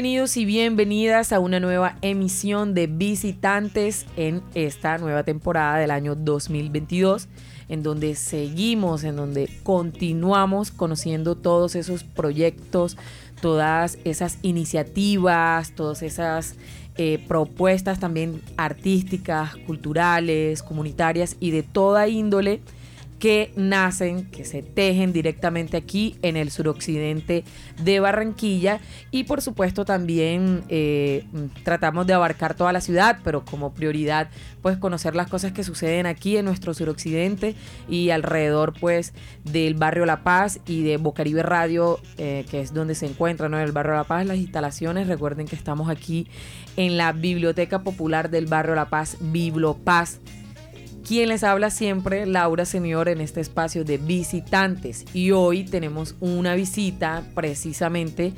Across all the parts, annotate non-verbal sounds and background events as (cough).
Bienvenidos y bienvenidas a una nueva emisión de Visitantes en esta nueva temporada del año 2022, en donde seguimos, en donde continuamos conociendo todos esos proyectos, todas esas iniciativas, todas esas eh, propuestas también artísticas, culturales, comunitarias y de toda índole que nacen, que se tejen directamente aquí en el suroccidente de Barranquilla y por supuesto también eh, tratamos de abarcar toda la ciudad, pero como prioridad pues conocer las cosas que suceden aquí en nuestro suroccidente y alrededor pues del barrio La Paz y de Bocaribe Radio, eh, que es donde se encuentra ¿no? el barrio La Paz las instalaciones. Recuerden que estamos aquí en la Biblioteca Popular del barrio La Paz, Biblopaz quien les habla siempre, Laura Señor, en este espacio de visitantes. Y hoy tenemos una visita precisamente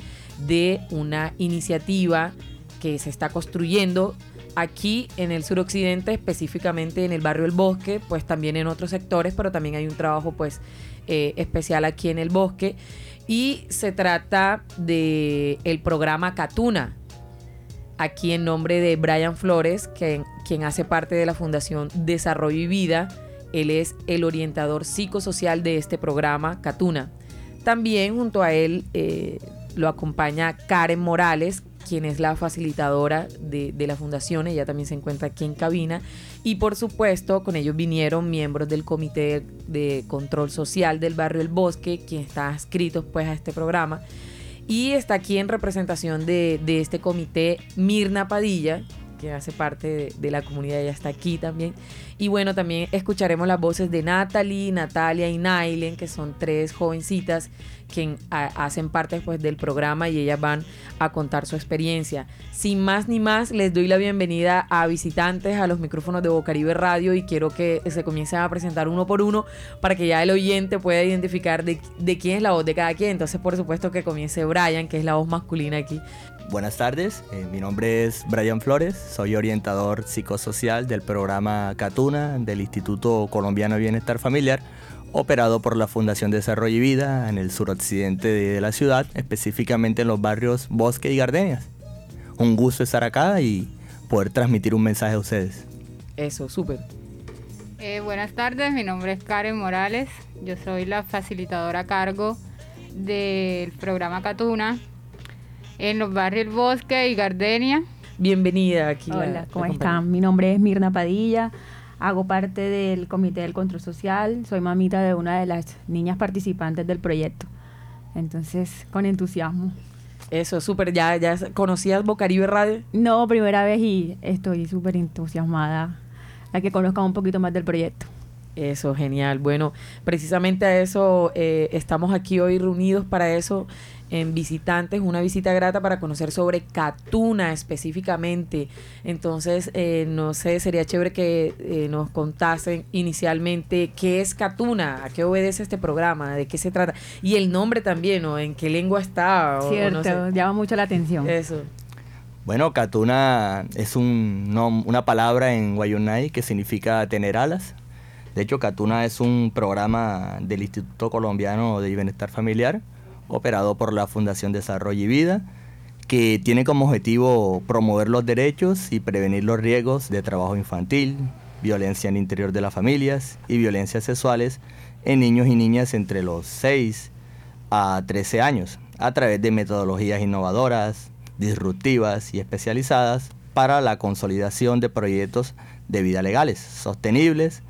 de una iniciativa que se está construyendo aquí en el suroccidente, específicamente en el barrio El Bosque, pues también en otros sectores, pero también hay un trabajo pues eh, especial aquí en el bosque. Y se trata de el programa Catuna, aquí en nombre de Brian Flores, que, quien hace parte de la Fundación Desarrollo y Vida. Él es el orientador psicosocial de este programa, Catuna. También junto a él eh, lo acompaña Karen Morales, quien es la facilitadora de, la fundación, ella también se encuentra aquí en cabina. Y por supuesto, con ellos vinieron miembros del Comité de Control Social del Barrio El Bosque, quien está adscrito pues a este programa. Y está aquí en representación de, este comité Mirna Padilla, que hace parte de, la comunidad, ella está aquí también. Y bueno, también escucharemos las voces de Natalie, Natalia y Nailen, que son tres jovencitas que hacen parte pues, del programa y ellas van a contar su experiencia. Sin más ni más, les doy la bienvenida a visitantes a los micrófonos de Bocaribe Radio y quiero que se comiencen a presentar uno por uno para que ya el oyente pueda identificar de, de quién es la voz de cada quien. Entonces, por supuesto que comience Brian, que es la voz masculina aquí. Buenas tardes, eh, mi nombre es Brian Flores, soy orientador psicosocial del programa Catuna del Instituto Colombiano de Bienestar Familiar, operado por la Fundación Desarrollo y Vida en el suroccidente de la ciudad, específicamente en los barrios Bosque y Gardenias. Un gusto estar acá y poder transmitir un mensaje a ustedes. Eso, súper. Eh, buenas tardes, mi nombre es Karen Morales, yo soy la facilitadora a cargo del programa Catuna en los barrios Bosque y Gardenia. Bienvenida aquí. Hola, ¿cómo están? Mi nombre es Mirna Padilla, hago parte del Comité del Control Social, soy mamita de una de las niñas participantes del proyecto. Entonces, con entusiasmo. Eso, súper. ¿Ya, ¿Ya conocías Bocaribe Radio? No, primera vez y estoy súper entusiasmada a que conozcan un poquito más del proyecto. Eso, genial. Bueno, precisamente a eso eh, estamos aquí hoy reunidos para eso en visitantes, una visita grata para conocer sobre Catuna específicamente. Entonces, eh, no sé, sería chévere que eh, nos contasen inicialmente qué es Catuna, a qué obedece este programa, de qué se trata y el nombre también, ¿o en qué lengua está. Cierto, llama mucho la atención. Eso. Bueno, Catuna es un, una palabra en Guayunay que significa tener alas. De hecho, Catuna es un programa del Instituto Colombiano de Bienestar Familiar operado por la Fundación Desarrollo y Vida, que tiene como objetivo promover los derechos y prevenir los riesgos de trabajo infantil, violencia en el interior de las familias y violencias sexuales en niños y niñas entre los 6 a 13 años, a través de metodologías innovadoras, disruptivas y especializadas para la consolidación de proyectos de vida legales, sostenibles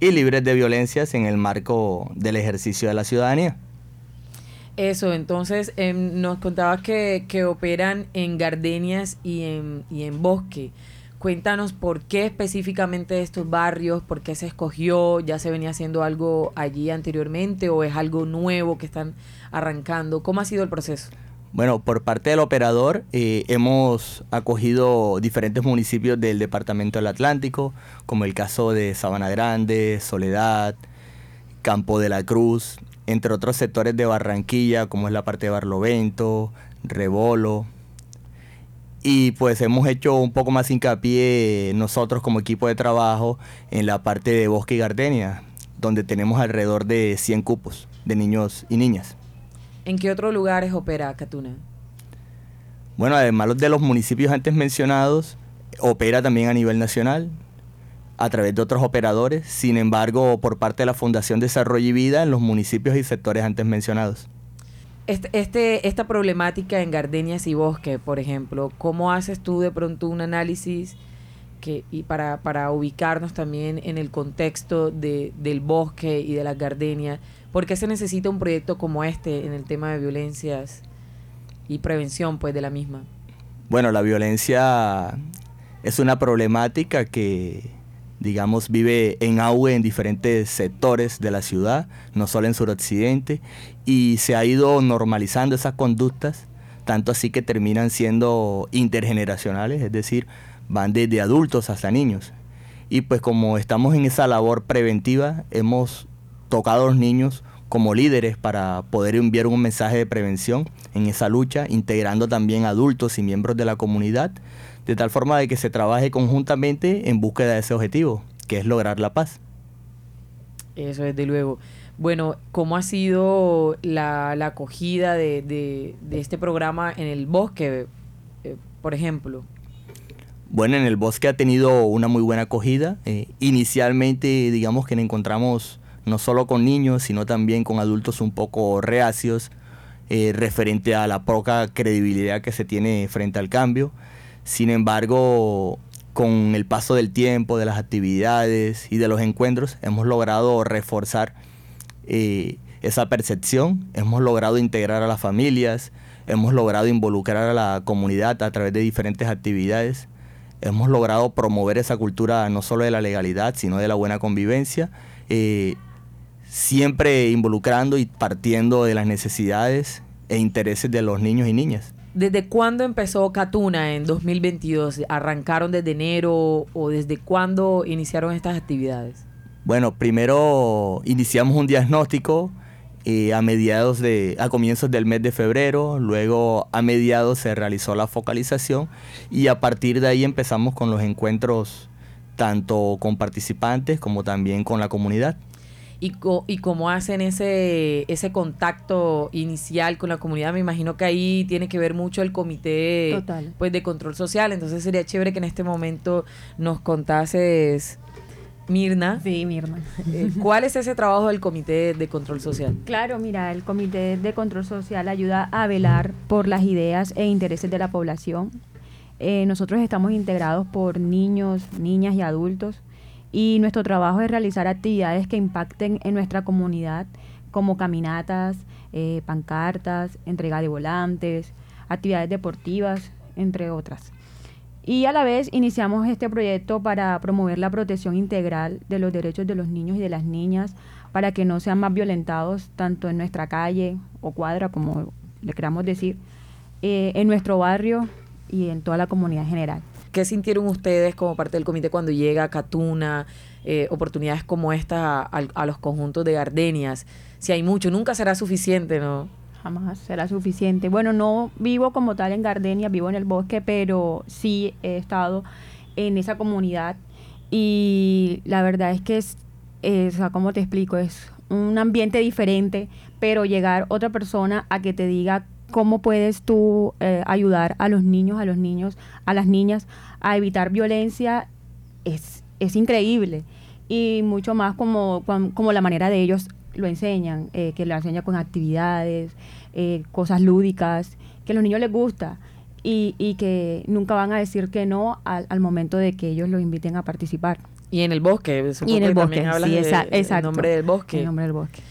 y libres de violencias en el marco del ejercicio de la ciudadanía. Eso, entonces em, nos contabas que, que, operan en gardenias y en, y en bosque. Cuéntanos por qué específicamente estos barrios, por qué se escogió, ya se venía haciendo algo allí anteriormente o es algo nuevo que están arrancando. ¿Cómo ha sido el proceso? Bueno, por parte del operador eh, hemos acogido diferentes municipios del Departamento del Atlántico, como el caso de Sabana Grande, Soledad, Campo de la Cruz, entre otros sectores de Barranquilla, como es la parte de Barlovento, Rebolo. Y pues hemos hecho un poco más hincapié nosotros como equipo de trabajo en la parte de Bosque y Gardenia, donde tenemos alrededor de 100 cupos de niños y niñas. ¿En qué otros lugares opera Catuna? Bueno, además de los municipios antes mencionados, opera también a nivel nacional a través de otros operadores, sin embargo, por parte de la Fundación Desarrollo y Vida en los municipios y sectores antes mencionados. Este, este, esta problemática en gardenias y bosque, por ejemplo, ¿cómo haces tú de pronto un análisis que, y para, para ubicarnos también en el contexto de, del bosque y de las gardenias? ¿Por qué se necesita un proyecto como este en el tema de violencias y prevención pues de la misma? Bueno, la violencia es una problemática que digamos, vive en auge en diferentes sectores de la ciudad, no solo en suroccidente, y se ha ido normalizando esas conductas, tanto así que terminan siendo intergeneracionales, es decir, van desde adultos hasta niños. Y pues como estamos en esa labor preventiva, hemos tocado a los niños como líderes para poder enviar un mensaje de prevención en esa lucha, integrando también adultos y miembros de la comunidad de tal forma de que se trabaje conjuntamente en búsqueda de ese objetivo, que es lograr la paz. Eso desde luego. Bueno, ¿cómo ha sido la, acogida de, este programa en el bosque, eh, por ejemplo? Bueno, en el bosque ha tenido una muy buena acogida. Eh, inicialmente, digamos que nos encontramos no solo con niños, sino también con adultos un poco reacios eh, referente a la poca credibilidad que se tiene frente al cambio. Sin embargo, con el paso del tiempo, de las actividades y de los encuentros, hemos logrado reforzar eh, esa percepción, hemos logrado integrar a las familias, hemos logrado involucrar a la comunidad a través de diferentes actividades, hemos logrado promover esa cultura no solo de la legalidad, sino de la buena convivencia, eh, siempre involucrando y partiendo de las necesidades e intereses de los niños y niñas. ¿Desde cuándo empezó Catuna en 2022? ¿Arrancaron desde enero o desde cuándo iniciaron estas actividades? Bueno, primero iniciamos un diagnóstico eh, a mediados de, a comienzos del mes de febrero, luego a mediados se realizó la focalización y a partir de ahí empezamos con los encuentros tanto con participantes como también con la comunidad y, y cómo hacen ese, ese contacto inicial con la comunidad. Me imagino que ahí tiene que ver mucho el comité pues de control social. Entonces sería chévere que en este momento nos contases, Mirna. Sí, Mirna. Eh, (laughs) ¿Cuál es ese trabajo del comité de control social? Claro, mira, el comité de control social ayuda a velar por las ideas e intereses de la población. Eh, nosotros estamos integrados por niños, niñas y adultos y nuestro trabajo es realizar actividades que impacten en nuestra comunidad, como caminatas, eh, pancartas, entrega de volantes, actividades deportivas, entre otras. Y a la vez iniciamos este proyecto para promover la protección integral de los derechos de los niños y de las niñas para que no sean más violentados tanto en nuestra calle o cuadra, como le queramos decir, eh, en nuestro barrio y en toda la comunidad en general. ¿Qué sintieron ustedes como parte del comité cuando llega a Catuna, eh, oportunidades como esta a, los conjuntos de gardenias? Si hay mucho, nunca será suficiente, ¿no? Jamás será suficiente. Bueno, no vivo como tal en Gardenia, vivo en el bosque, pero sí he estado en esa comunidad y la verdad es que es, es ¿cómo te explico? Es un ambiente diferente, pero llegar otra persona a que te diga cómo puedes tú eh, ayudar a los niños, a los niños, a las niñas a evitar violencia es, es increíble. Y mucho más como, como la manera de ellos lo enseñan, eh, que lo enseñan con actividades, eh, cosas lúdicas, que a los niños les gusta y, y que nunca van a decir que no al, al, momento de que ellos los inviten a participar. Y en el bosque, y en el bosque, sí, exacto. El nombre del bosque. El nombre del bosque.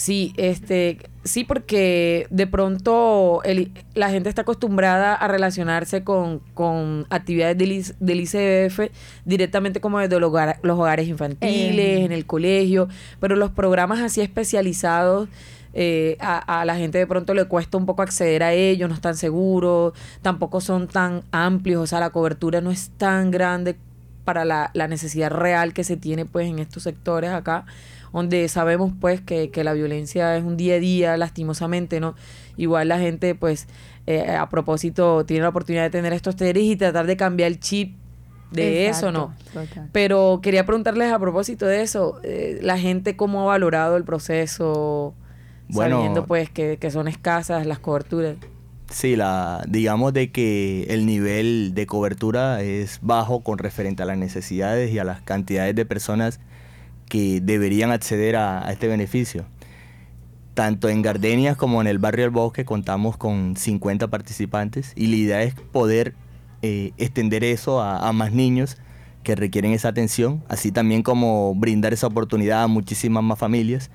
Sí, este, sí, porque de pronto la gente está acostumbrada a relacionarse con, actividades del, ICF directamente como desde los, hogares infantiles, eh. en el colegio, pero los programas así especializados eh, a, la gente de pronto le cuesta un poco acceder a ellos, no están seguros, tampoco son tan amplios, o sea, la cobertura no es tan grande para la, la necesidad real que se tiene pues en estos sectores acá donde sabemos pues que, la violencia es un día a día, lastimosamente, ¿no? Igual la gente pues eh, a propósito tiene la oportunidad de tener estos talleres y tratar de cambiar el chip de eso, ¿no? Pero quería preguntarles a propósito de eso, eh, la gente cómo ha valorado el proceso, sabiendo pues que, que son escasas las coberturas. Sí, la, digamos de que el nivel de cobertura es bajo con referente a las necesidades y a las cantidades de personas que deberían acceder a, este beneficio. Tanto en Gardenias como en el barrio del Bosque contamos con 50 participantes y la idea es poder eh, extender eso a, más niños que requieren esa atención, así también como brindar esa oportunidad a muchísimas más familias.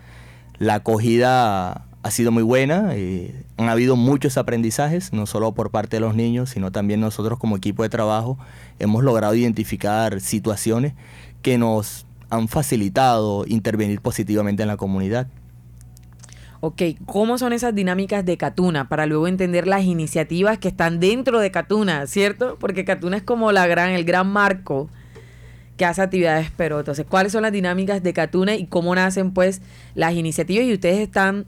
La acogida ha sido muy buena, eh, han habido muchos aprendizajes, no solo por parte de los niños, sino también nosotros como equipo de trabajo hemos logrado identificar situaciones que nos han facilitado intervenir positivamente en la comunidad. Ok, ¿cómo son esas dinámicas de Catuna para luego entender las iniciativas que están dentro de Catuna, ¿cierto? Porque Catuna es como la gran, el gran marco que hace actividades, pero entonces, ¿cuáles son las dinámicas de Catuna y cómo nacen pues las iniciativas? Y ustedes están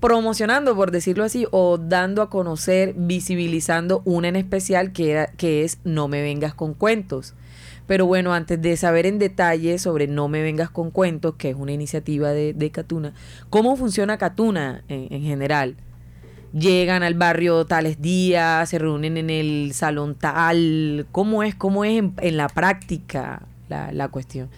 promocionando, por decirlo así, o dando a conocer, visibilizando una en especial que, que es No me vengas con cuentos. Pero bueno, antes de saber en detalle sobre No me vengas con cuentos, que es una iniciativa de, de Catuna, ¿cómo funciona Catuna en, general? Llegan al barrio tales días, se reúnen en el salón tal, ¿cómo es, cómo es en, la práctica la, la cuestión?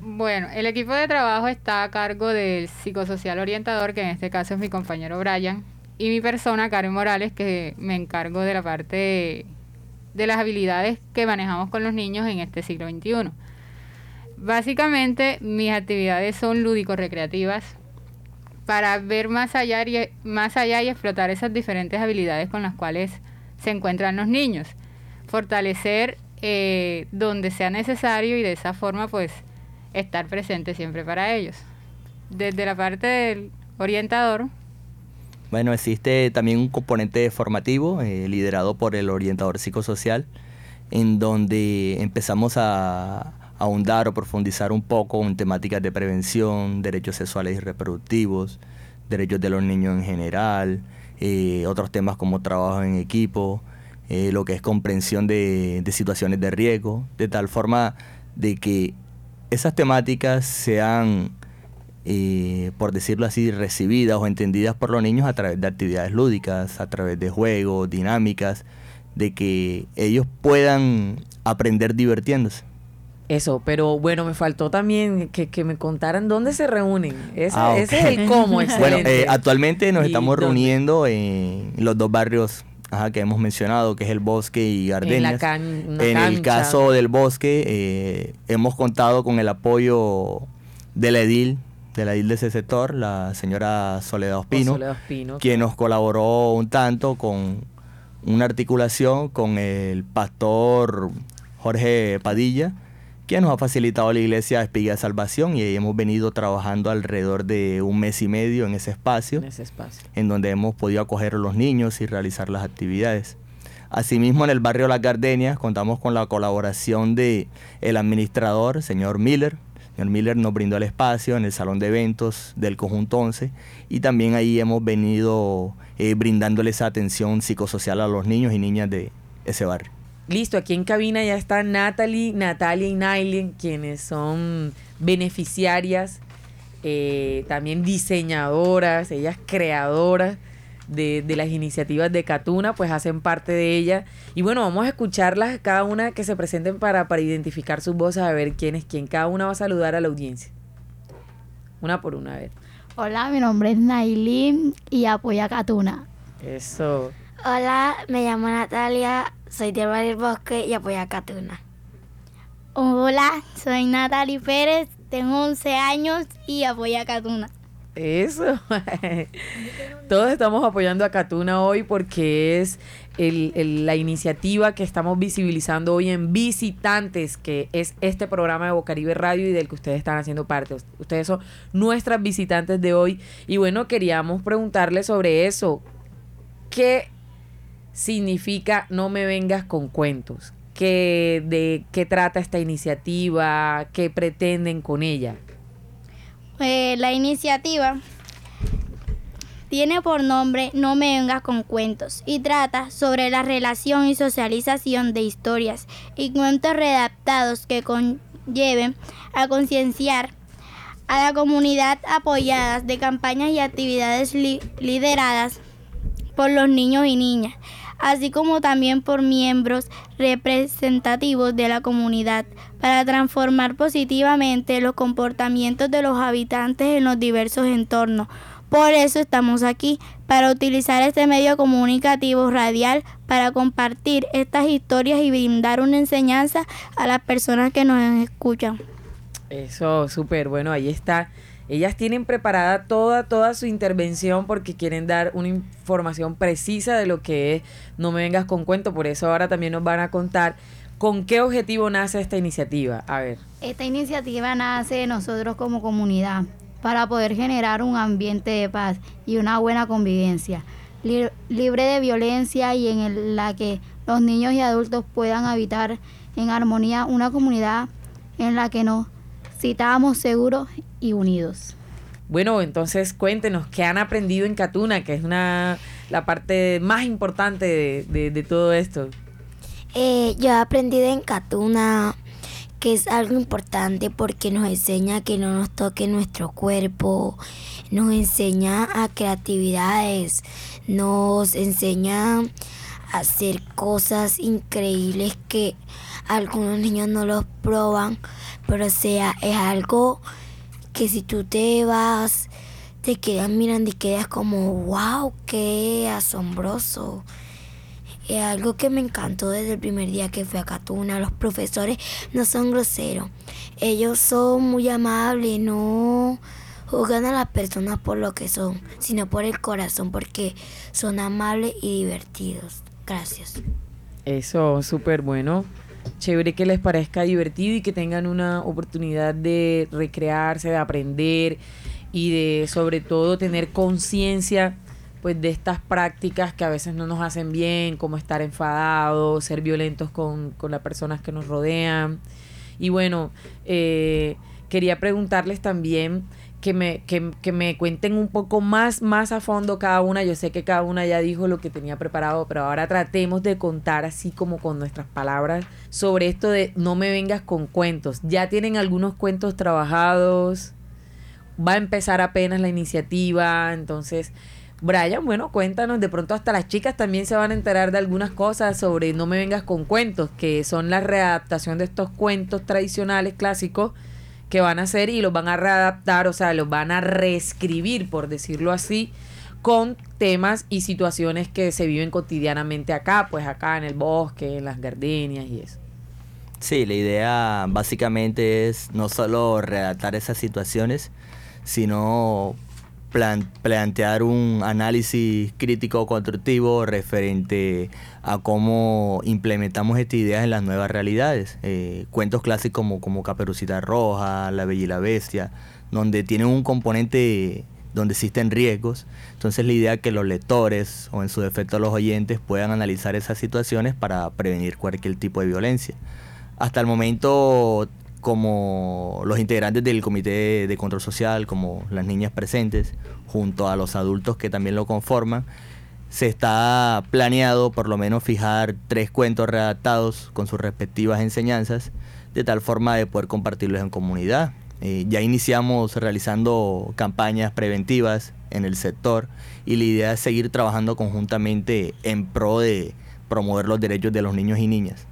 Bueno, el equipo de trabajo está a cargo del psicosocial orientador, que en este caso es mi compañero Brian, y mi persona, Karen Morales, que me encargo de la parte de las habilidades que manejamos con los niños en este siglo XXI. Básicamente, mis actividades son lúdico-recreativas para ver más allá, y, más allá y explotar esas diferentes habilidades con las cuales se encuentran los niños. Fortalecer eh, donde sea necesario y de esa forma, pues, estar presente siempre para ellos. Desde la parte del orientador, bueno, existe también un componente formativo eh, liderado por el orientador psicosocial, en donde empezamos a, ahondar o profundizar un poco en temáticas de prevención, derechos sexuales y reproductivos, derechos de los niños en general, eh, otros temas como trabajo en equipo, eh, lo que es comprensión de, de situaciones de riesgo, de tal forma de que esas temáticas sean eh, por decirlo así, recibidas o entendidas por los niños a través de actividades lúdicas, a través de juegos, dinámicas, de que ellos puedan aprender divirtiéndose. Eso, pero bueno, me faltó también que, me contaran dónde se reúnen. Ese, ah, es el cómo. (laughs) Bueno, eh, actualmente nos estamos reuniendo en los dos barrios que hemos mencionado, que es el bosque y Gardenias. En, el caso del bosque, eh, hemos contado con el apoyo de la edil de la isla de ese sector, la señora Soledad Ospino, quien nos colaboró un tanto con una articulación con el pastor Jorge Padilla, quien nos ha facilitado la iglesia Espiga de Salvación y hemos venido trabajando alrededor de un mes y medio en ese espacio, en, ese espacio. en donde hemos podido acoger a los niños y realizar las actividades. Asimismo, en el barrio Las Gardenias contamos con la colaboración de el administrador, señor Miller, señor Miller nos brindó el espacio en el salón de eventos del conjunto 11 y también ahí hemos venido eh, brindándoles atención psicosocial a los niños y niñas de ese barrio. Listo, aquí en cabina ya están Natalie, Natalia y Nailen, quienes son beneficiarias, eh, también diseñadoras, ellas creadoras de, las iniciativas de Catuna, pues hacen parte de ella. Y bueno, vamos a escucharlas cada una que se presenten para, para identificar sus voces, a ver quién es quién. Cada una va a saludar a la audiencia. Una por una, a ver. Hola, mi nombre es Nailin y apoyo a Catuna. Eso. Hola, me llamo Natalia, soy de Barrio Bosque y apoyo a Catuna. Hola, soy Natalie Pérez, tengo 11 años y apoyo a Catuna. Eso. (laughs) (laughs) Todos estamos apoyando a Catuna hoy porque es la iniciativa que estamos visibilizando hoy en Visitantes, que es este programa de Bocaribe Radio y del que ustedes están haciendo parte. Ustedes son nuestras visitantes de hoy. Y bueno, queríamos preguntarles sobre eso. ¿Qué significa no me vengas con cuentos? ¿Qué, ¿De qué trata esta iniciativa? ¿Qué pretenden con ella? Eh, la iniciativa tiene por nombre No me vengas con cuentos y trata sobre la relación y socialización de historias y cuentos redactados que conlleven a concienciar a la comunidad apoyadas de campañas y actividades lideradas por los niños y niñas, así como también por miembros representativos de la comunidad, para transformar positivamente los comportamientos de los habitantes en los diversos entornos. Por eso estamos aquí, para utilizar este medio comunicativo radial para compartir estas historias y brindar una enseñanza a las personas que nos escuchan. Eso, súper bueno, ahí está. Ellas tienen preparada toda, toda su intervención porque quieren dar una información precisa de lo que es No me vengas con cuento, por eso ahora también nos van a contar con qué objetivo nace esta iniciativa. A ver. Esta iniciativa nace de nosotros como comunidad para poder generar un ambiente de paz y una buena convivencia, libre de violencia y en la que los niños y adultos puedan habitar en armonía una comunidad en la que nos citamos seguros y unidos. Bueno, entonces cuéntenos qué han aprendido en Catuna, que es una la parte más importante de, todo esto. Eh, yo he aprendido en Catuna que es algo importante porque nos enseña que no nos toque nuestro cuerpo, nos enseña a creatividades, nos enseña a hacer cosas increíbles que algunos niños no los proban, pero o sea, es algo que si tú te vas, te quedas mirando y quedas como, wow, qué asombroso. Es algo que me encantó desde el primer día que fui a Catuna. Los profesores no son groseros. Ellos son muy amables, no juzgan a las personas por lo que son, sino por el corazón, porque son amables y divertidos. Gracias. Eso, súper bueno. Chévere que les parezca divertido y que tengan una oportunidad de recrearse, de aprender y de sobre todo tener conciencia pues de estas prácticas que a veces no nos hacen bien, como estar enfadados, ser violentos con, las personas que nos rodean. Y bueno, eh, quería preguntarles también que me, que, que, me cuenten un poco más, más a fondo cada una. Yo sé que cada una ya dijo lo que tenía preparado, pero ahora tratemos de contar así como con nuestras palabras sobre esto de no me vengas con cuentos. Ya tienen algunos cuentos trabajados, va a empezar apenas la iniciativa, entonces Brian, bueno, cuéntanos, de pronto hasta las chicas también se van a enterar de algunas cosas sobre No me vengas con cuentos, que son la readaptación de estos cuentos tradicionales, clásicos, que van a hacer y los van a readaptar, o sea, los van a reescribir, por decirlo así, con temas y situaciones que se viven cotidianamente acá, pues acá en el bosque, en las gardenias y eso. Sí, la idea básicamente es no solo redactar esas situaciones, sino plantear un análisis crítico constructivo referente a cómo implementamos estas ideas en las nuevas realidades. Eh, cuentos clásicos como, como Caperucita Roja, La Bella y la Bestia, donde tienen un componente donde existen riesgos. Entonces la idea es que los lectores o en su defecto los oyentes puedan analizar esas situaciones para prevenir cualquier tipo de violencia. Hasta el momento como los integrantes del Comité de Control Social, como las niñas presentes, junto a los adultos que también lo conforman, se está planeado por lo menos fijar tres cuentos redactados con sus respectivas enseñanzas, de tal forma de poder compartirlos en comunidad. Eh, ya iniciamos realizando campañas preventivas en el sector y la idea es seguir trabajando conjuntamente en pro de promover los derechos de los niños y niñas.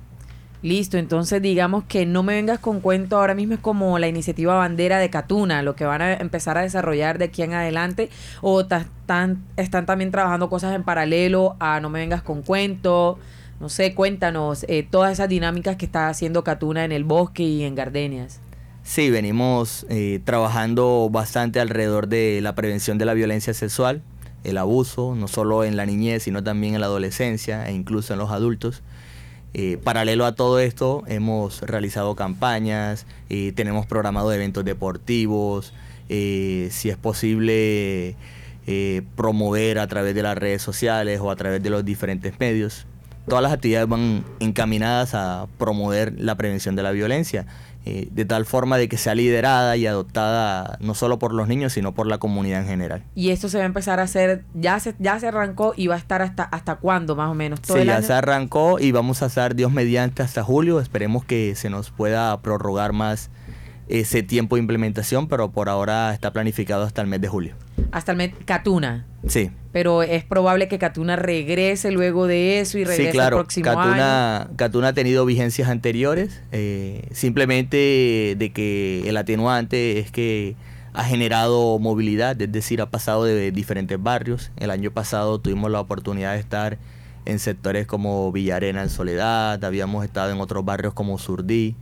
Listo, entonces digamos que no me vengas con cuento ahora mismo es como la iniciativa bandera de Catuna, lo que van a empezar a desarrollar de aquí en adelante, o están, también trabajando cosas en paralelo a no me vengas con cuento, no sé, cuéntanos eh, todas esas dinámicas que está haciendo Catuna en el bosque y en Gardenias. Sí, venimos eh, trabajando bastante alrededor de la prevención de la violencia sexual, el abuso, no solo en la niñez, sino también en la adolescencia e incluso en los adultos. Eh, paralelo a todo esto, hemos realizado campañas, eh, tenemos programado eventos deportivos, eh, si es posible promover a través de las redes sociales o a través de los diferentes medios. Todas las actividades van encaminadas a promover la prevención de la violencia eh, de tal forma de que sea liderada y adoptada no solo por los niños, sino por la comunidad en general. Y esto se va a empezar a hacer, ya se, ya se arrancó y va a estar hasta, hasta cuándo más o menos. sí, ya se arrancó y vamos a estar Dios mediante hasta julio. Esperemos que se nos pueda prorrogar más ese tiempo de implementación, pero por ahora está planificado hasta el mes de julio. Hasta el mes Catuna. Sí. Pero es probable que Catuna regrese luego de eso y regrese sí, claro. el próximo Catuna, año. Catuna ha tenido vigencias anteriores. eh, simplemente de que el atenuante es que ha generado movilidad, es decir, ha pasado de diferentes barrios. El año pasado tuvimos la oportunidad de estar en sectores como Villarena en Soledad, habíamos estado en otros barrios como Surdí,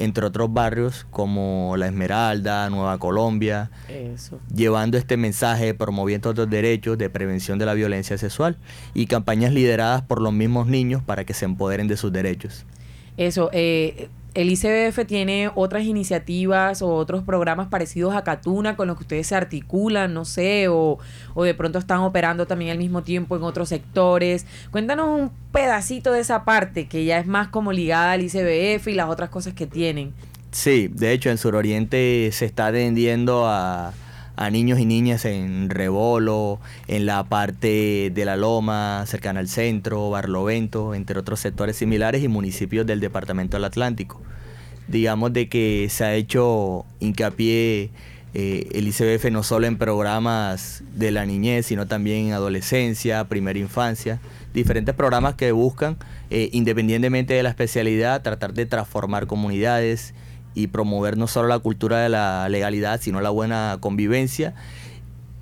entre otros barrios como La Esmeralda, Nueva Colombia, Eso. llevando este mensaje, promoviendo otros derechos de prevención de la violencia sexual y campañas lideradas por los mismos niños para que se empoderen de sus derechos. Eso, eh, el ICBF tiene otras iniciativas o otros programas parecidos a Catuna con los que ustedes se articulan, no sé, o, o de pronto están operando también al mismo tiempo en otros sectores. Cuéntanos un pedacito de esa parte que ya es más como ligada al ICBF y las otras cosas que tienen. Sí, de hecho en Suroriente se está atendiendo a, a niños y niñas en Rebolo, en la parte de la Loma, cercana al centro, Barlovento, entre otros sectores similares y municipios del Departamento del Atlántico. Digamos de que se ha hecho hincapié eh, el ICBF no solo en programas de la niñez, sino también en adolescencia, primera infancia, diferentes programas que buscan, eh, independientemente de la especialidad, tratar de transformar comunidades y promover no solo la cultura de la legalidad, sino la buena convivencia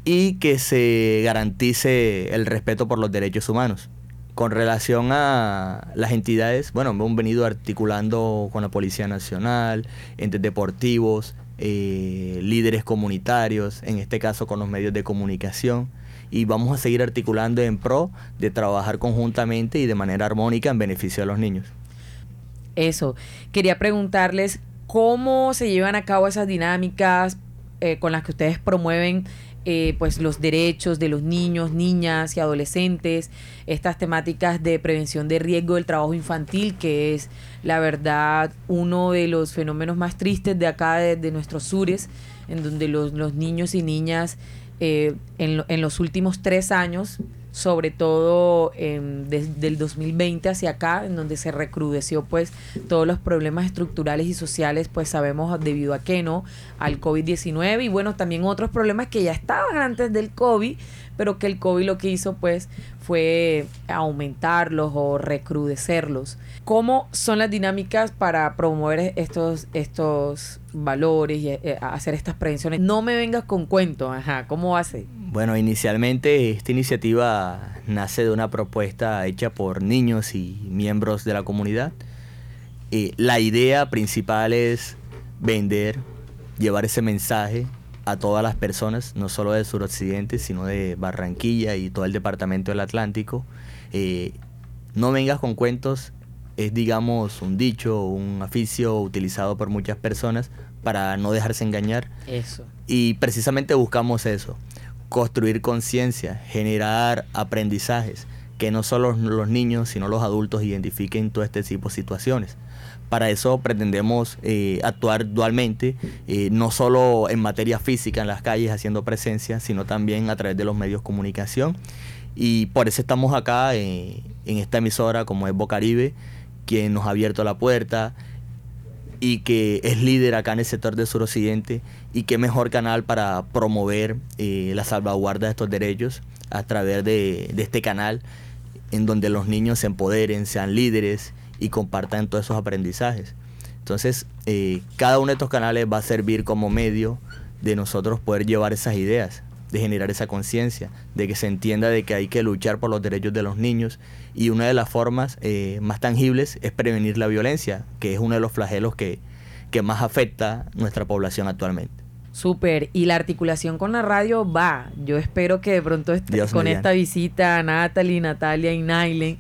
y que se garantice el respeto por los derechos humanos. Con relación a las entidades, bueno, hemos venido articulando con la Policía Nacional, entes deportivos, eh, líderes comunitarios, en este caso con los medios de comunicación, y vamos a seguir articulando en pro de trabajar conjuntamente y de manera armónica en beneficio de los niños. Eso, quería preguntarles cómo se llevan a cabo esas dinámicas eh, con las que ustedes promueven eh, pues los derechos de los niños, niñas y adolescentes, estas temáticas de prevención de riesgo del trabajo infantil, que es la verdad uno de los fenómenos más tristes de acá, de, nuestros sures, en donde los, los niños y niñas eh, en, lo- en los últimos tres años, sobre todo desde el 2020 hacia acá, en donde se recrudeció pues todos los problemas estructurales y sociales, pues sabemos debido a qué, ¿no? Al COVID-19 y bueno, también otros problemas que ya estaban antes del COVID, pero que el COVID lo que hizo pues fue aumentarlos o recrudecerlos. ¿Cómo son las dinámicas para promover estos, estos valores y eh, hacer estas prevenciones? No me vengas con cuentos, ajá, ¿cómo hace? Bueno, inicialmente esta iniciativa nace de una propuesta hecha por niños y miembros de la comunidad. Eh, la idea principal es vender, llevar ese mensaje a todas las personas, no solo del suroccidente, sino de Barranquilla y todo el departamento del Atlántico. Eh, no vengas con cuentos es, digamos, un dicho, un oficio utilizado por muchas personas para no dejarse engañar. Eso. Y precisamente buscamos eso, construir conciencia, generar aprendizajes, que no solo los niños, sino los adultos identifiquen todo este tipo de situaciones. Para eso pretendemos eh, actuar dualmente, eh, no solo en materia física en las calles haciendo presencia, sino también a través de los medios de comunicación. Y por eso estamos acá eh, en esta emisora como es Bocaribe, quien nos ha abierto la puerta y que es líder acá en el sector del suroccidente y qué mejor canal para promover eh, la salvaguarda de estos derechos a través de, este canal en donde los niños se empoderen, sean líderes y compartan todos esos aprendizajes. Entonces, eh, cada uno de estos canales va a servir como medio de nosotros poder llevar esas ideas, de generar esa conciencia, de que se entienda de que hay que luchar por los derechos de los niños y una de las formas eh, más tangibles es prevenir la violencia, que es uno de los flagelos que, que más afecta nuestra población actualmente. Súper. Y la articulación con la radio va. Yo espero que de pronto este- con esta visita a Natalie, Natalia y Nailen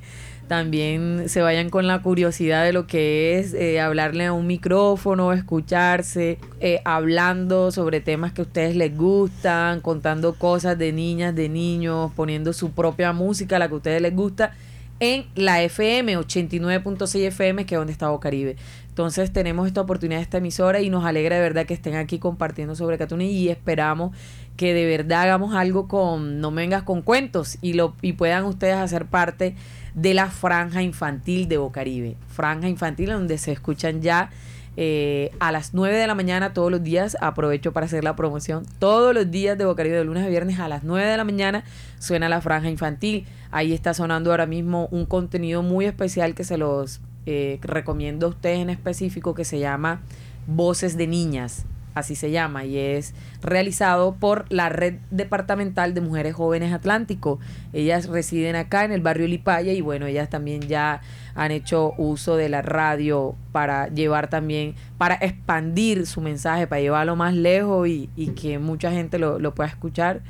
también se vayan con la curiosidad de lo que es eh, hablarle a un micrófono, escucharse, eh, hablando sobre temas que a ustedes les gustan, contando cosas de niñas, de niños, poniendo su propia música, la que a ustedes les gusta, en la FM 89.6 FM, que es donde está Caribe. Entonces tenemos esta oportunidad esta emisora y nos alegra de verdad que estén aquí compartiendo sobre Catuni y esperamos que de verdad hagamos algo con No vengas con cuentos y lo y puedan ustedes hacer parte de la franja infantil de Bocaribe. Franja infantil donde se escuchan ya eh, a las 9 de la mañana todos los días. Aprovecho para hacer la promoción. Todos los días de Bocaribe de lunes a viernes a las 9 de la mañana suena la franja infantil. Ahí está sonando ahora mismo un contenido muy especial que se los eh, recomiendo a ustedes en específico que se llama Voces de Niñas así se llama, y es realizado por la Red Departamental de Mujeres Jóvenes Atlántico. Ellas residen acá en el barrio Lipaya y bueno, ellas también ya han hecho uso de la radio para llevar también, para expandir su mensaje, para llevarlo más lejos y, que mucha gente lo, lo pueda escuchar.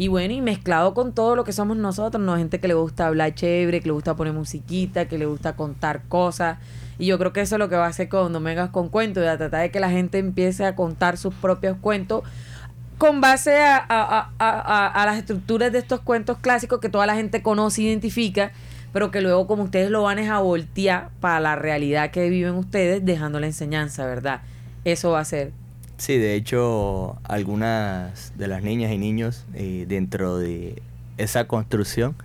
Y bueno, y mezclado con todo lo que somos nosotros, ¿no? Gente que le gusta hablar chévere, que le gusta poner musiquita, que le gusta contar cosas. Y yo creo que eso es lo que va a hacer cuando vengas con cuentos, de tratar de que la gente empiece a contar sus propios cuentos con base a, a, a, a, las estructuras de estos cuentos clásicos que toda la gente conoce e identifica, pero que luego como ustedes lo van a voltear para la realidad que viven ustedes, dejando la enseñanza, ¿verdad? Eso va a ser Sí, de hecho, algunas de las niñas y niños eh, dentro de esa construcción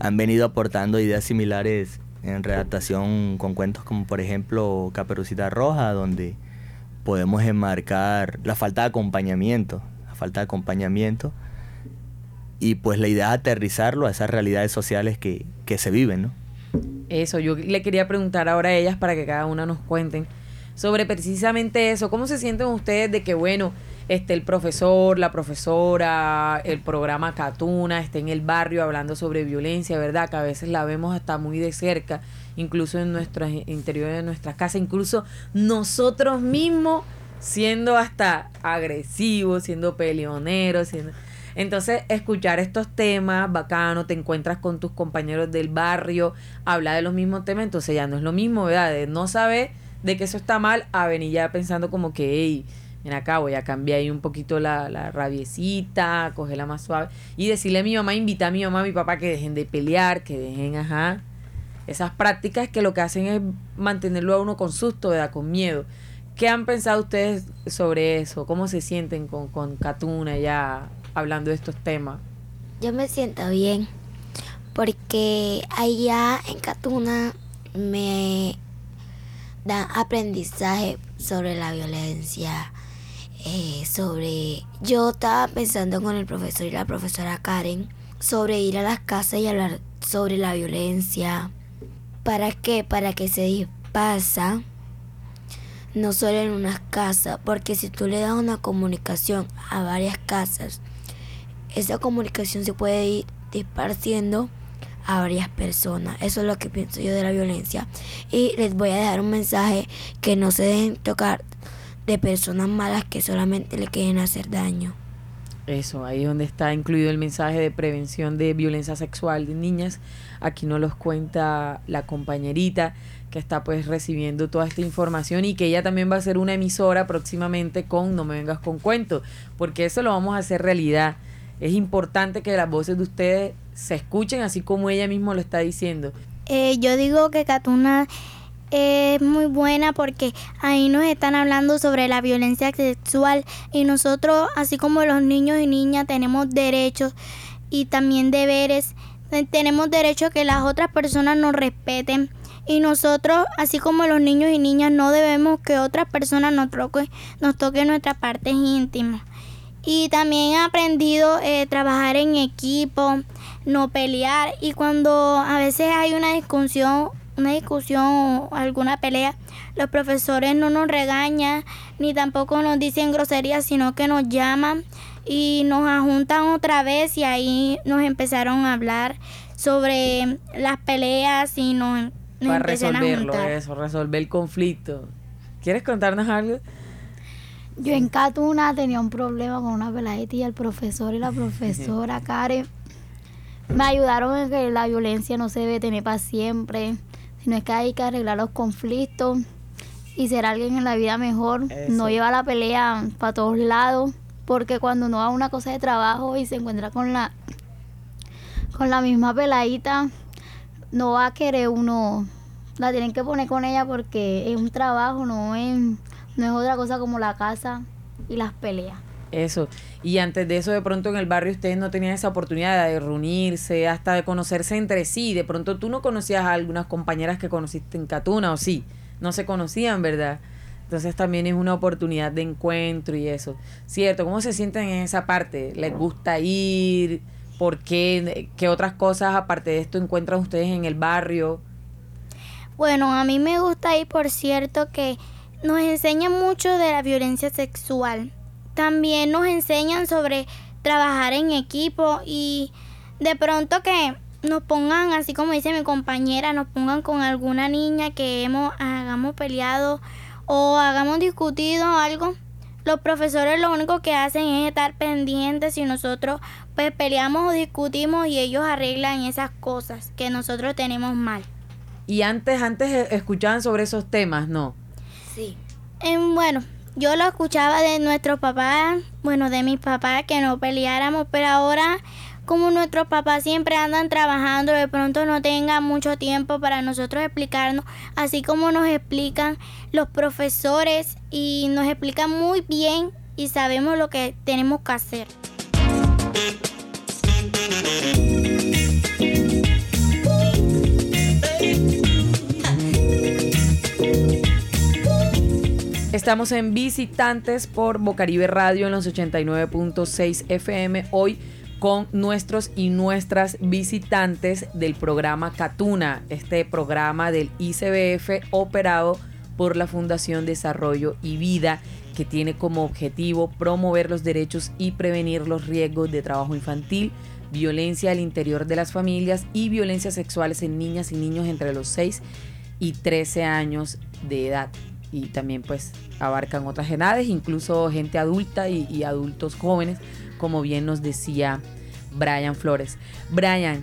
han venido aportando ideas similares en redactación con cuentos como por ejemplo Caperucita Roja, donde podemos enmarcar la falta de acompañamiento, la falta de acompañamiento, y pues la idea es aterrizarlo a esas realidades sociales que, que se viven, ¿no? Eso, yo le quería preguntar ahora a ellas para que cada una nos cuenten sobre precisamente eso. ¿Cómo se sienten ustedes de que, bueno, este, el profesor, la profesora, el programa Catuna, esté en el barrio hablando sobre violencia, ¿verdad? Que a veces la vemos hasta muy de cerca, incluso en nuestro interior de nuestras casas, incluso nosotros mismos siendo hasta agresivos, siendo peleoneros, siendo... Entonces, escuchar estos temas, bacano, te encuentras con tus compañeros del barrio, habla de los mismos temas, entonces ya no es lo mismo, ¿verdad? De no saber de que eso está mal a venir ya pensando como que, hey, ven acá, voy a cambiar ahí un poquito la, la rabiecita, cogerla más suave. Y decirle a mi mamá, invita a mi mamá, a mi papá que dejen de pelear, que dejen, ajá. Esas prácticas que lo que hacen es mantenerlo a uno con susto, ¿verdad? Con miedo. ¿Qué han pensado ustedes sobre eso? ¿Cómo se sienten con, con Catuna ya hablando de estos temas? Yo me siento bien, porque allá en Catuna me dan aprendizaje sobre la violencia, eh, sobre... Yo estaba pensando con el profesor y la profesora Karen sobre ir a las casas y hablar sobre la violencia. ¿Para qué? Para que se pasa no solo en unas casas, porque si tú le das una comunicación a varias casas, esa comunicación se puede ir disparciendo a varias personas. Eso es lo que pienso yo de la violencia. Y les voy a dejar un mensaje que no se dejen tocar de personas malas que solamente le quieren hacer daño. Eso, ahí es donde está incluido el mensaje de prevención de violencia sexual de niñas. Aquí nos los cuenta la compañerita que está pues recibiendo toda esta información y que ella también va a ser una emisora próximamente con No me vengas con cuentos, porque eso lo vamos a hacer realidad. Es importante que las voces de ustedes se escuchen así como ella misma lo está diciendo. Eh, yo digo que Catuna es muy buena porque ahí nos están hablando sobre la violencia sexual y nosotros, así como los niños y niñas, tenemos derechos y también deberes. Tenemos derecho a que las otras personas nos respeten y nosotros, así como los niños y niñas, no debemos que otras personas nos toquen, nos toquen nuestras partes íntimas. Y también he aprendido a eh, trabajar en equipo, no pelear. Y cuando a veces hay una discusión, una discusión o alguna pelea, los profesores no nos regañan ni tampoco nos dicen groserías, sino que nos llaman y nos ajuntan otra vez y ahí nos empezaron a hablar sobre las peleas y nos, nos Para resolverlo, eso, resolver el conflicto. ¿Quieres contarnos algo? Yo en Catuna tenía un problema con una peladita y el profesor y la profesora Karen me ayudaron en que la violencia no se debe tener para siempre, sino es que hay que arreglar los conflictos y ser alguien en la vida mejor, no llevar la pelea para todos lados, porque cuando uno va a una cosa de trabajo y se encuentra con la con la misma peladita, no va a querer uno, la tienen que poner con ella porque es un trabajo, no es no es otra cosa como la casa y las peleas. Eso. Y antes de eso, de pronto en el barrio ustedes no tenían esa oportunidad de reunirse, hasta de conocerse entre sí. De pronto tú no conocías a algunas compañeras que conociste en Catuna, o sí, no se conocían, ¿verdad? Entonces también es una oportunidad de encuentro y eso. ¿Cierto? ¿Cómo se sienten en esa parte? ¿Les gusta ir? ¿Por qué? ¿Qué otras cosas aparte de esto encuentran ustedes en el barrio? Bueno, a mí me gusta ir, por cierto, que nos enseñan mucho de la violencia sexual. También nos enseñan sobre trabajar en equipo y de pronto que nos pongan, así como dice mi compañera, nos pongan con alguna niña que hemos, hagamos peleado o hagamos discutido algo. Los profesores lo único que hacen es estar pendientes y nosotros pues peleamos o discutimos y ellos arreglan esas cosas que nosotros tenemos mal. Y antes, antes eh, escuchaban sobre esos temas, ¿no? Em, bueno, yo lo escuchaba de nuestros papás, bueno, de mis papás, que no peleáramos, pero ahora como nuestros papás siempre andan trabajando, de pronto no tengan mucho tiempo para nosotros explicarnos, así como nos explican los profesores y nos explican muy bien y sabemos lo que tenemos que hacer. Estamos en Visitantes por Bocaribe Radio en los 89.6 FM. Hoy con nuestros y nuestras visitantes del programa Catuna, este programa del ICBF operado por la Fundación Desarrollo y Vida, que tiene como objetivo promover los derechos y prevenir los riesgos de trabajo infantil, violencia al interior de las familias y violencias sexuales en niñas y niños entre los 6 y 13 años de edad. Y también pues abarcan otras edades, incluso gente adulta y, adultos jóvenes como bien nos decía Brian Flores. Brian,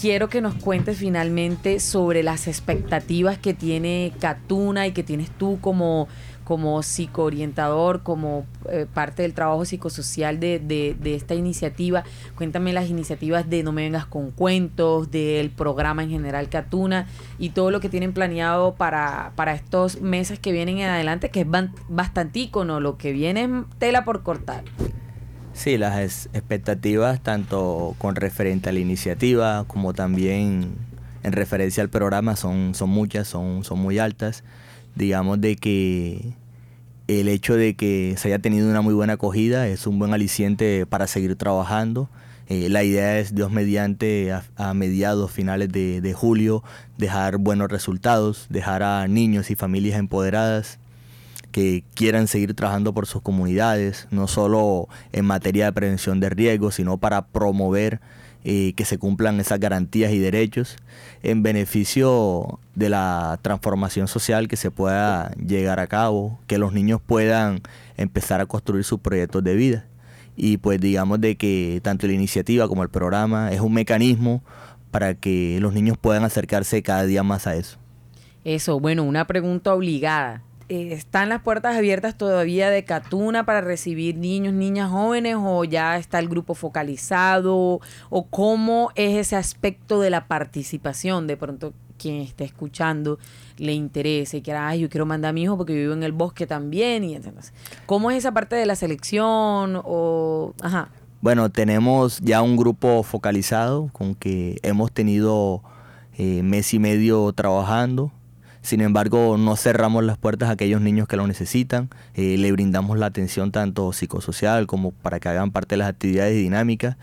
quiero que nos cuentes finalmente sobre las expectativas que tiene Catuna y que tienes tú como, como psicoorientador, como eh, parte del trabajo psicosocial de, de, esta iniciativa. Cuéntame las iniciativas de No me vengas con cuentos, del programa en general Catuna y todo lo que tienen planeado para, para estos meses que vienen en adelante, que es bastante icono, lo que viene es tela por cortar. Sí, las expectativas tanto con referente a la iniciativa como también en referencia al programa son, son muchas, son, son muy altas. Digamos de que el hecho de que se haya tenido una muy buena acogida es un buen aliciente para seguir trabajando. Eh, la idea es, Dios mediante, a, mediados, finales de, de, julio, dejar buenos resultados, dejar a niños y familias empoderadas que quieran seguir trabajando por sus comunidades, no solo en materia de prevención de riesgos, sino para promover que se cumplan esas garantías y derechos en beneficio de la transformación social que se pueda llegar a cabo, que los niños puedan empezar a construir sus proyectos de vida. Y pues digamos de que tanto la iniciativa como el programa es un mecanismo para que los niños puedan acercarse cada día más a eso. Eso, bueno, una pregunta obligada. Eh, ¿están las puertas abiertas todavía de Catuna para recibir niños, niñas jóvenes o ya está el grupo focalizado? ¿O cómo es ese aspecto de la participación? De pronto quien esté escuchando le interese, que ay, yo quiero mandar a mi hijo porque vivo en el bosque también. Y entonces, ¿Cómo es esa parte de la selección? O. Bueno, tenemos ya un grupo focalizado con que hemos tenido eh, mes y medio trabajando sin embargo, no cerramos las puertas a aquellos niños que lo necesitan. Eh, le brindamos la atención tanto psicosocial como para que hagan parte de las actividades dinámicas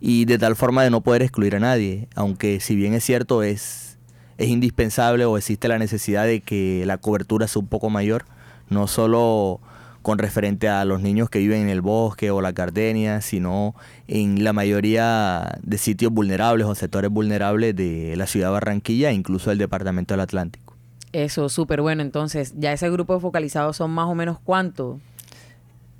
y de tal forma de no poder excluir a nadie. Aunque si bien es cierto, es, es indispensable o existe la necesidad de que la cobertura sea un poco mayor, no solo con referente a los niños que viven en el bosque o la gardenia, sino en la mayoría de sitios vulnerables o sectores vulnerables de la ciudad de Barranquilla e incluso del departamento del Atlántico. Eso, súper bueno. Entonces, ¿ya ese grupo de focalizados son más o menos cuántos?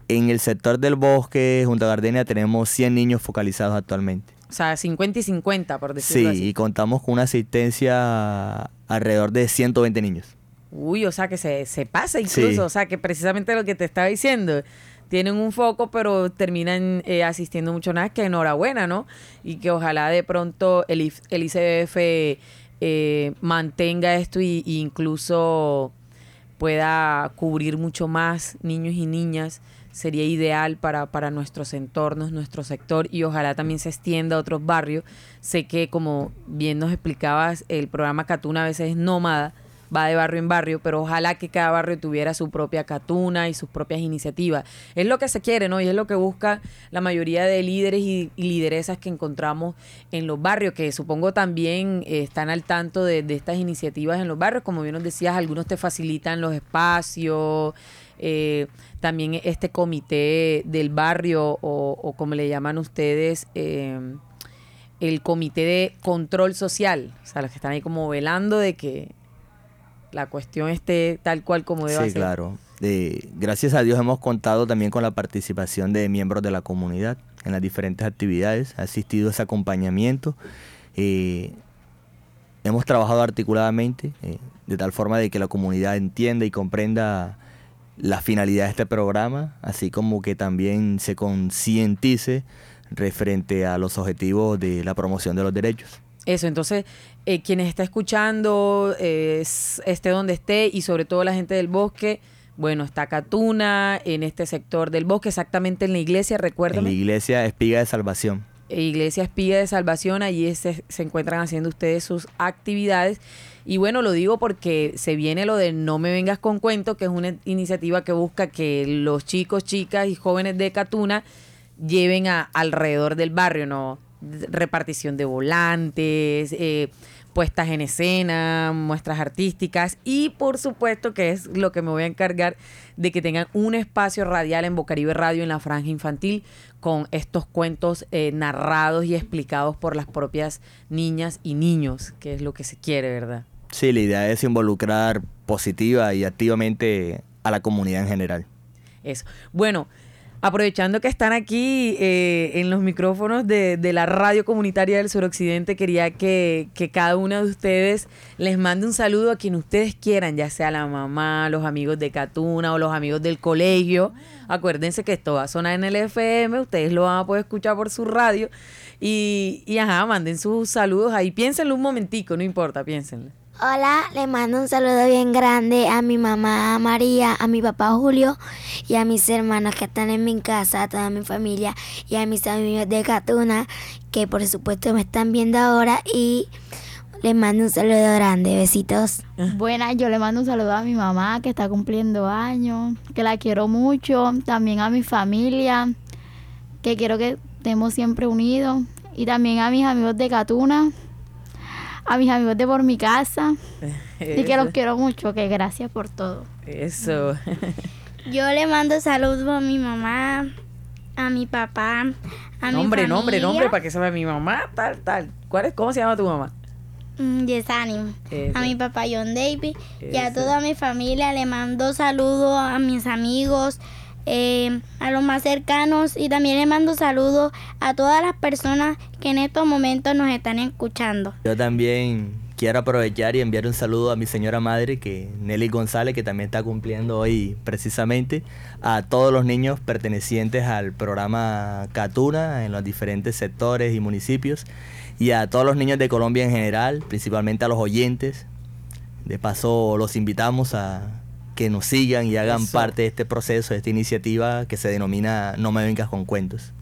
En el sector del bosque, junto a Gardenia, tenemos 100 niños focalizados actualmente. O sea, 50 y 50, por decirlo así. Sí, y contamos con una asistencia alrededor de 120 niños. Uy, o sea, que se, se pasa incluso. O sea, que precisamente lo que te estaba diciendo tienen un foco, pero terminan eh, asistiendo mucho más, que enhorabuena, ¿no? Y que ojalá de pronto el, el ICBF eh, mantenga esto e incluso pueda cubrir mucho más niños y niñas sería ideal para, para nuestros entornos, nuestro sector y ojalá también se extienda a otros barrios. Sé que como bien nos explicabas, el programa Catuna a veces es nómada, va de barrio en barrio, pero ojalá que cada barrio tuviera su propia catuna y sus propias iniciativas. Es lo que se quiere, ¿no? Y es lo que busca la mayoría de líderes y, lideresas que encontramos en los barrios, que supongo también eh, están al tanto de, estas iniciativas en los barrios. Como bien nos decías, algunos te facilitan los espacios. Eh, también este comité del barrio o, como le llaman ustedes, eh, el comité de control social, o sea, los que están ahí como velando de que la cuestión esté tal cual como debe ser. Sí, claro. gracias a Dios hemos contado también con la participación de miembros de la comunidad en las diferentes actividades, ha asistido ese acompañamiento. Eh, hemos trabajado articuladamente eh, de tal forma de que la comunidad entienda y comprenda la finalidad de este programa, así como que también se concientice referente a los objetivos de la promoción de los derechos. Eso, entonces, eh, quienes está escuchando, eh, esté donde esté, y sobre todo la gente del bosque, bueno, está Catuna, en este sector del bosque, exactamente en la iglesia, recuerden. En la iglesia Espiga de Salvación. Iglesia Espiga de Salvación, allí se, se encuentran haciendo ustedes sus actividades. Y bueno, lo digo porque se viene lo de No me vengas con cuento, que es una iniciativa que busca que los chicos, chicas y jóvenes de Catuna lleven a alrededor del barrio, ¿no? Repartición de volantes, eh, puestas en escena, muestras artísticas y por supuesto que es lo que me voy a encargar de que tengan un espacio radial en Bocaribe Radio en la franja infantil con estos cuentos eh, narrados y explicados por las propias niñas y niños, que es lo que se quiere, ¿verdad? Sí, la idea es involucrar positiva y activamente a la comunidad en general. Eso. Bueno, Aprovechando que están aquí eh, en los micrófonos de, la radio comunitaria del suroccidente, quería que, cada una de ustedes les mande un saludo a quien ustedes quieran, ya sea la mamá, los amigos de Catuna o los amigos del colegio. Acuérdense que esto va a sonar en el FM, ustedes lo van a poder escuchar por su radio. Y, y ajá, manden sus saludos ahí. Piénsenlo un momentico, no importa, piénsenlo. Hola, le mando un saludo bien grande a mi mamá María, a mi papá Julio y a mis hermanos que están en mi casa, a toda mi familia y a mis amigos de Catuna que por supuesto me están viendo ahora y les mando un saludo grande, besitos. Buenas, yo le mando un saludo a mi mamá que está cumpliendo años, que la quiero mucho, también a mi familia, que quiero que estemos siempre unidos y también a mis amigos de Catuna a mis amigos de por mi casa (laughs) y que los quiero mucho, que gracias por todo. Eso. (laughs) Yo le mando saludos a mi mamá, a mi papá, a nombre, mi Nombre, nombre, para que sepa mi mamá, tal, tal. ¿Cuál es, ¿Cómo se llama tu mamá? Mm, Yesani, a mi papá John David y a toda mi familia le mando saludos a mis amigos, eh, a los más cercanos y también le mando saludos a todas las personas que en estos momentos nos están escuchando. Yo también quiero aprovechar y enviar un saludo a mi señora madre, que Nelly González, que también está cumpliendo hoy precisamente, a todos los niños pertenecientes al programa Catuna en los diferentes sectores y municipios, y a todos los niños de Colombia en general, principalmente a los oyentes. De paso, los invitamos a que nos sigan y hagan parte de este proceso, de esta iniciativa que se denomina No me vengas con cuentos.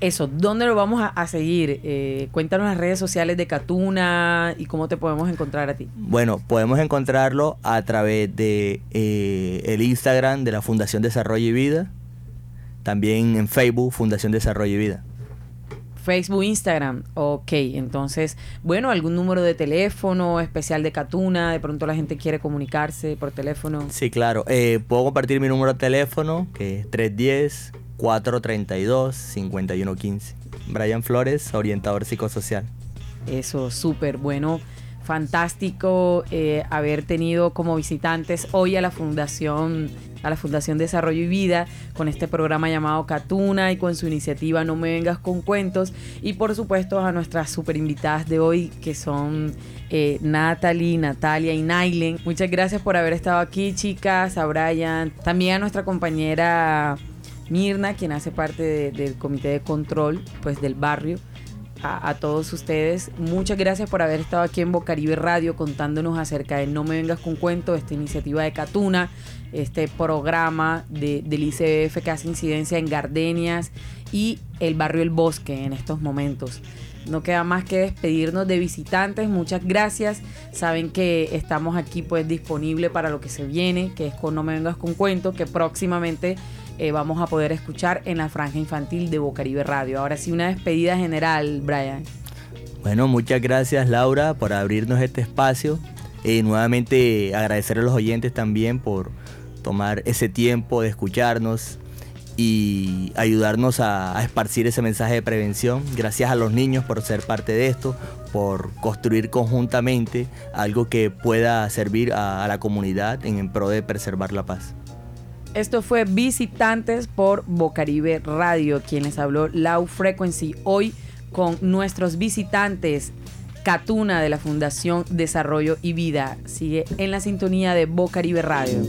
Eso, ¿dónde lo vamos a, seguir? Eh, cuéntanos las redes sociales de Catuna y cómo te podemos encontrar a ti. Bueno, podemos encontrarlo a través de eh, el Instagram de la Fundación Desarrollo y Vida, también en Facebook Fundación Desarrollo y Vida. Facebook, Instagram. Ok, entonces, bueno, algún número de teléfono especial de Catuna, de pronto la gente quiere comunicarse por teléfono. Sí, claro. Eh, puedo compartir mi número de teléfono, que es 310-432-5115. Brian Flores, orientador psicosocial. Eso, súper bueno fantástico eh, haber tenido como visitantes hoy a la Fundación a la Fundación Desarrollo y Vida con este programa llamado Catuna y con su iniciativa No me vengas con cuentos. Y por supuesto a nuestras super invitadas de hoy que son eh, Natalie, Natalia y Nailen. Muchas gracias por haber estado aquí chicas, a Brian, también a nuestra compañera Mirna quien hace parte del comité de control pues del barrio a, todos ustedes. Muchas gracias por haber estado aquí en Bocaribe Radio contándonos acerca de No Me Vengas con Cuento, esta iniciativa de Catuna, este programa de, del ICF que hace incidencia en Gardenias y el barrio El Bosque en estos momentos. no queda más que despedirnos de visitantes. Muchas gracias. Saben que estamos aquí pues disponible para lo que se viene, que es con No me vengas con cuento, que próximamente eh, vamos a poder escuchar en la franja infantil de Bocaribe Radio. Ahora sí, una despedida general, Brian. Bueno, muchas gracias Laura por abrirnos este espacio. y nuevamente agradecer a los oyentes también por tomar ese tiempo de escucharnos y ayudarnos a, esparcir ese mensaje de prevención. Gracias a los niños por ser parte de esto, por construir conjuntamente algo que pueda servir a, la comunidad en pro de preservar la paz. Esto fue Visitantes por Bocaribe Radio, quienes habló Low Frequency hoy con nuestros visitantes Catuna de la Fundación Desarrollo y Vida. Sigue en la sintonía de Bocaribe Radio.